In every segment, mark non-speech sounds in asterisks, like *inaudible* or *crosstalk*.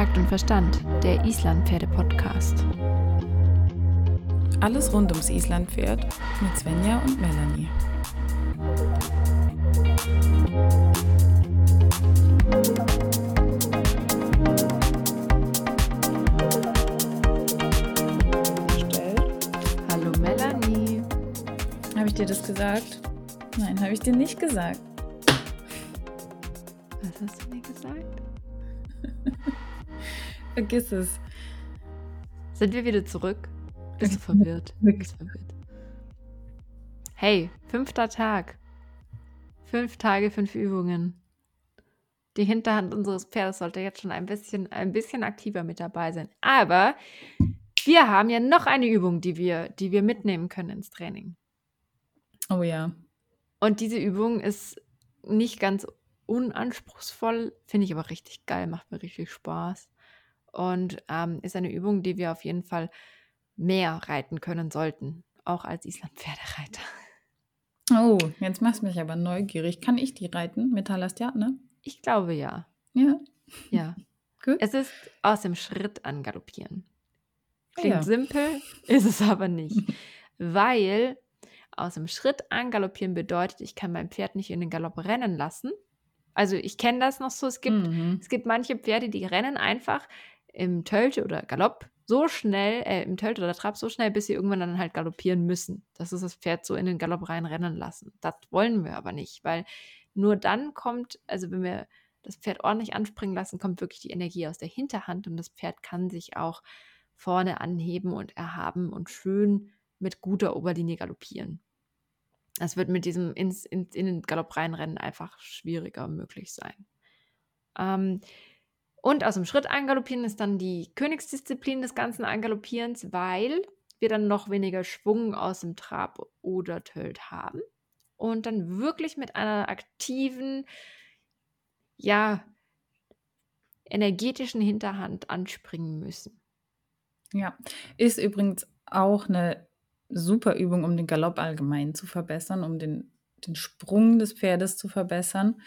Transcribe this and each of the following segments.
Takt und Verstand, der Islandpferde-Podcast. Alles rund ums Islandpferd mit Svenja und Melanie. Hallo Melanie. Habe ich dir das gesagt? Nein, habe ich dir nicht gesagt. Was hast du mir gesagt? *laughs* Vergiss es. Sind wir wieder zurück? Bist du *laughs* verwirrt? Bist verwirrt. Hey, fünfter Tag. Fünf Tage, fünf Übungen. Die Hinterhand unseres Pferdes sollte jetzt schon ein bisschen, ein bisschen aktiver mit dabei sein. Aber wir haben ja noch eine Übung, die wir, die wir mitnehmen können ins Training. Oh ja. Und diese Übung ist nicht ganz unanspruchsvoll, finde ich aber richtig geil, macht mir richtig Spaß. Und ähm, ist eine Übung, die wir auf jeden Fall mehr reiten können sollten, auch als Island-Pferdereiter. Oh, jetzt machst du mich aber neugierig. Kann ich die reiten? Metallast, ne? Ich glaube ja. Ja. Ja. *laughs* Gut. Es ist aus dem Schritt angaloppieren. Ah, Klingt ja. simpel, *laughs* ist es aber nicht. Weil aus dem Schritt angaloppieren bedeutet, ich kann mein Pferd nicht in den Galopp rennen lassen. Also ich kenne das noch so. Es gibt, Mhm. es gibt manche Pferde, die rennen einfach im Tölte oder Galopp so schnell, äh, im Tölte oder Trab so schnell, bis sie irgendwann dann halt galoppieren müssen. Das ist das Pferd so in den Galopp reinrennen lassen. Das wollen wir aber nicht, weil nur dann kommt, also wenn wir das Pferd ordentlich anspringen lassen, kommt wirklich die Energie aus der Hinterhand und das Pferd kann sich auch vorne anheben und erhaben und schön mit guter Oberlinie galoppieren. Das wird mit diesem ins, in, in den Galopp reinrennen einfach schwieriger möglich sein. Ähm, und aus dem Schritt angaloppieren ist dann die Königsdisziplin des ganzen Angaloppierens, weil wir dann noch weniger Schwung aus dem Trab oder Tölt haben und dann wirklich mit einer aktiven, ja, energetischen Hinterhand anspringen müssen. Ja, ist übrigens auch eine super Übung, um den Galopp allgemein zu verbessern, um den, den Sprung des Pferdes zu verbessern.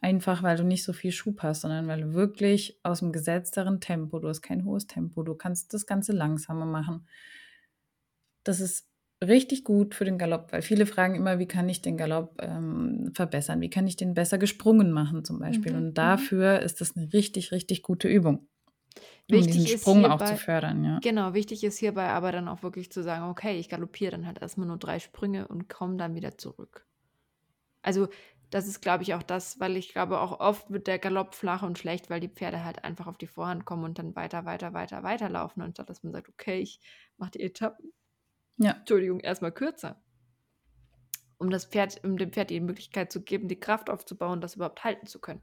Einfach weil du nicht so viel Schub hast, sondern weil du wirklich aus dem gesetzteren Tempo, du hast kein hohes Tempo, du kannst das Ganze langsamer machen. Das ist richtig gut für den Galopp, weil viele fragen immer, wie kann ich den Galopp ähm, verbessern? Wie kann ich den besser gesprungen machen zum Beispiel? Mhm, mhm. Und dafür ist das eine richtig, richtig gute Übung, um Wichtig diesen ist Sprung auch hierbei- zu fördern. Ja. Genau, wichtig ist hierbei aber dann auch wirklich zu sagen, okay, ich galoppiere dann halt erstmal nur drei Sprünge und komme dann wieder zurück. Also das ist, glaube ich, auch das, weil ich glaube, auch oft wird der Galopp flach und schlecht, weil die Pferde halt einfach auf die Vorhand kommen und dann weiter, weiter, weiter, weiter laufen, anstatt dass man sagt, okay, ich mache die Etappen, ja. Entschuldigung, erstmal kürzer. Um das Pferd, um dem Pferd die Möglichkeit zu geben, die Kraft aufzubauen, das überhaupt halten zu können.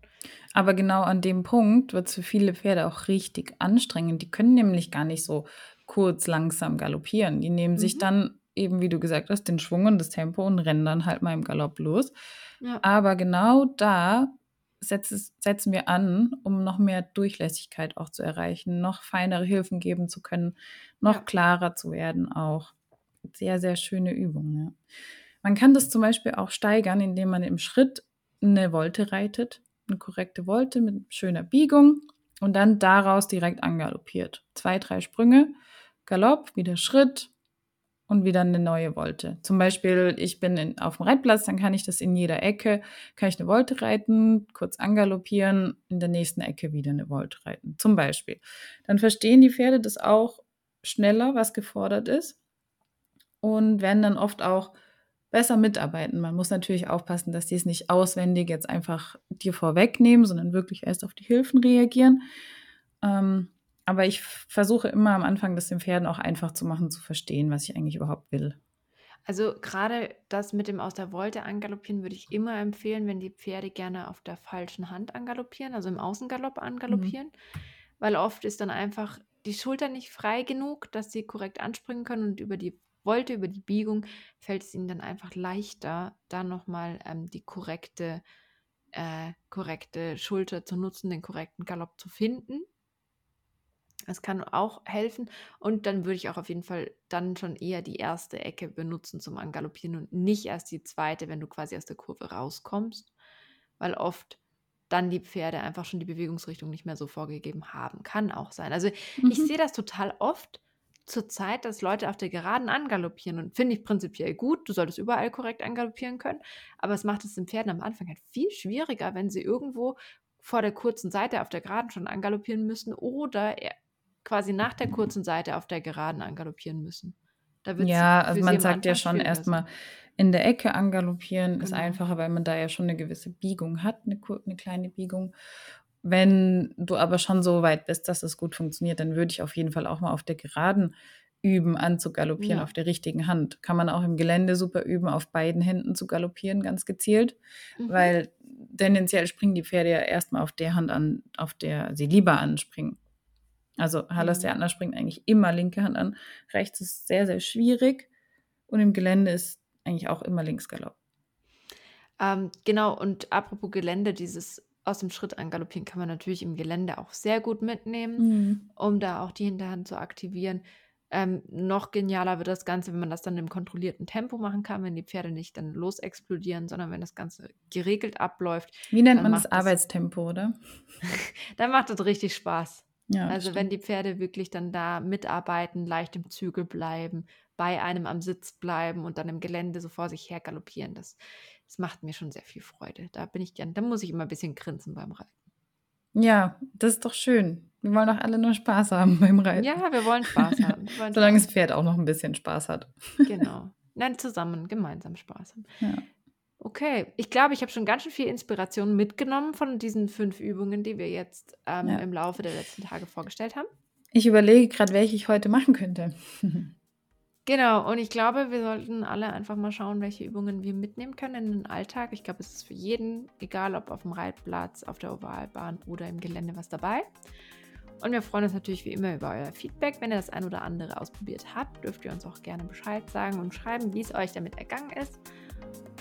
Aber genau an dem Punkt wird es für viele Pferde auch richtig anstrengend. Die können nämlich gar nicht so kurz langsam galoppieren. Die nehmen sich Mhm. dann eben, wie du gesagt hast, den Schwung und das Tempo und rennen dann halt mal im Galopp los. Ja. Aber genau da setz, setzen wir an, um noch mehr Durchlässigkeit auch zu erreichen, noch feinere Hilfen geben zu können, noch Ja. klarer zu werden auch. Sehr, sehr schöne Übung. Ja. Man kann das zum Beispiel auch steigern, indem man im Schritt eine Volte reitet, eine korrekte Volte mit schöner Biegung und dann daraus direkt angaloppiert. Zwei, drei Sprünge, Galopp, wieder Schritt und wieder eine neue Volte. Zum Beispiel, ich bin in, auf dem Reitplatz, dann kann ich das in jeder Ecke, kann ich eine Volte reiten, kurz angaloppieren, in der nächsten Ecke wieder eine Volte reiten. Zum Beispiel. Dann verstehen die Pferde das auch schneller, was gefordert ist und werden dann oft auch besser mitarbeiten. Man muss natürlich aufpassen, dass die es nicht auswendig jetzt einfach dir vorwegnehmen, sondern wirklich erst auf die Hilfen reagieren. Ähm, aber ich versuche immer am Anfang, das den Pferden auch einfach zu machen, zu verstehen, was ich eigentlich überhaupt will. Also gerade das mit dem aus der Wolte angaloppieren würde ich immer empfehlen, wenn die Pferde gerne auf der falschen Hand angaloppieren, also im Außengalopp angaloppieren, weil oft ist dann einfach die Schulter nicht frei genug, dass sie korrekt anspringen können und über die Wolte, über die Biegung fällt es ihnen dann einfach leichter, da nochmal ähm, die korrekte, äh, korrekte Schulter zu nutzen, den korrekten Galopp zu finden. Es kann auch helfen. Und dann würde ich auch auf jeden Fall dann schon eher die erste Ecke benutzen zum Angaloppieren und nicht erst die zweite, wenn du quasi aus der Kurve rauskommst. Weil oft dann die Pferde einfach schon die Bewegungsrichtung nicht mehr so vorgegeben haben. Kann auch sein. Also ich Mhm. sehe das total oft zur Zeit, dass Leute auf der Geraden angaloppieren und finde ich prinzipiell gut. Du solltest überall korrekt angaloppieren können, aber es macht es den Pferden am Anfang halt viel schwieriger, wenn sie irgendwo vor der kurzen Seite auf der Geraden schon angaloppieren müssen oder eher quasi nach der kurzen Seite auf der Geraden angaloppieren müssen. Ja, also man sagt ja schon erstmal in der Ecke angaloppieren ist Genau. einfacher, weil man da ja schon eine gewisse Biegung hat, eine, eine kleine Biegung. Wenn du aber schon so weit bist, dass es gut funktioniert, dann würde ich auf jeden Fall auch mal auf der Geraden üben, anzugaloppieren, Ja. auf der richtigen Hand. Kann man auch im Gelände super üben, auf beiden Händen zu galoppieren, ganz gezielt, Mhm. weil tendenziell springen die Pferde ja erstmal auf der Hand an, auf der sie lieber anspringen. Also Hallas Mhm. der Adler springt eigentlich immer linke Hand an. Rechts ist sehr, sehr schwierig. Und im Gelände ist eigentlich auch immer Linksgalopp. Ähm, genau, und apropos Gelände, dieses aus dem Schritt angaloppieren kann man natürlich im Gelände auch sehr gut mitnehmen, Mhm. um da auch die Hinterhand zu aktivieren. Ähm, noch genialer wird das Ganze, wenn man das dann im kontrollierten Tempo machen kann, wenn die Pferde nicht dann losexplodieren, sondern wenn das Ganze geregelt abläuft. Wie nennt man das- Arbeitstempo, oder? *laughs* Dann macht das richtig Spaß. Ja, das also wenn die Pferde wirklich dann da mitarbeiten, leicht im Zügel bleiben, bei einem am Sitz bleiben und dann im Gelände so vor sich her galoppieren, das, das macht mir schon sehr viel Freude. Da bin ich gern, da muss ich immer ein bisschen grinsen beim Reiten. Ja, das ist doch schön. Wir wollen doch alle nur Spaß haben beim Reiten. Ja, wir wollen Spaß haben. Wollen *laughs* Solange das Spaß. Pferd auch noch ein bisschen Spaß hat. Genau. Nein, zusammen, gemeinsam Spaß haben. Ja. Okay, ich glaube, ich habe schon ganz schön viel Inspiration mitgenommen von diesen fünf Übungen, die wir jetzt ähm, Ja. im Laufe der letzten Tage vorgestellt haben. Ich überlege gerade, welche ich heute machen könnte. *laughs* Genau, und ich glaube, wir sollten alle einfach mal schauen, welche Übungen wir mitnehmen können in den Alltag. Ich glaube, es ist für jeden, egal ob auf dem Reitplatz, auf der Ovalbahn oder im Gelände, was dabei. Und wir freuen uns natürlich wie immer über euer Feedback. Wenn ihr das ein oder andere ausprobiert habt, dürft ihr uns auch gerne Bescheid sagen und schreiben, wie es euch damit ergangen ist.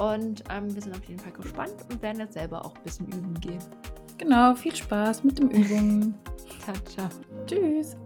Und ähm, wir sind auf jeden Fall gespannt und werden jetzt selber auch ein bisschen üben gehen. genau, viel Spaß mit den Übungen. *laughs* Ciao, ciao. Tschüss.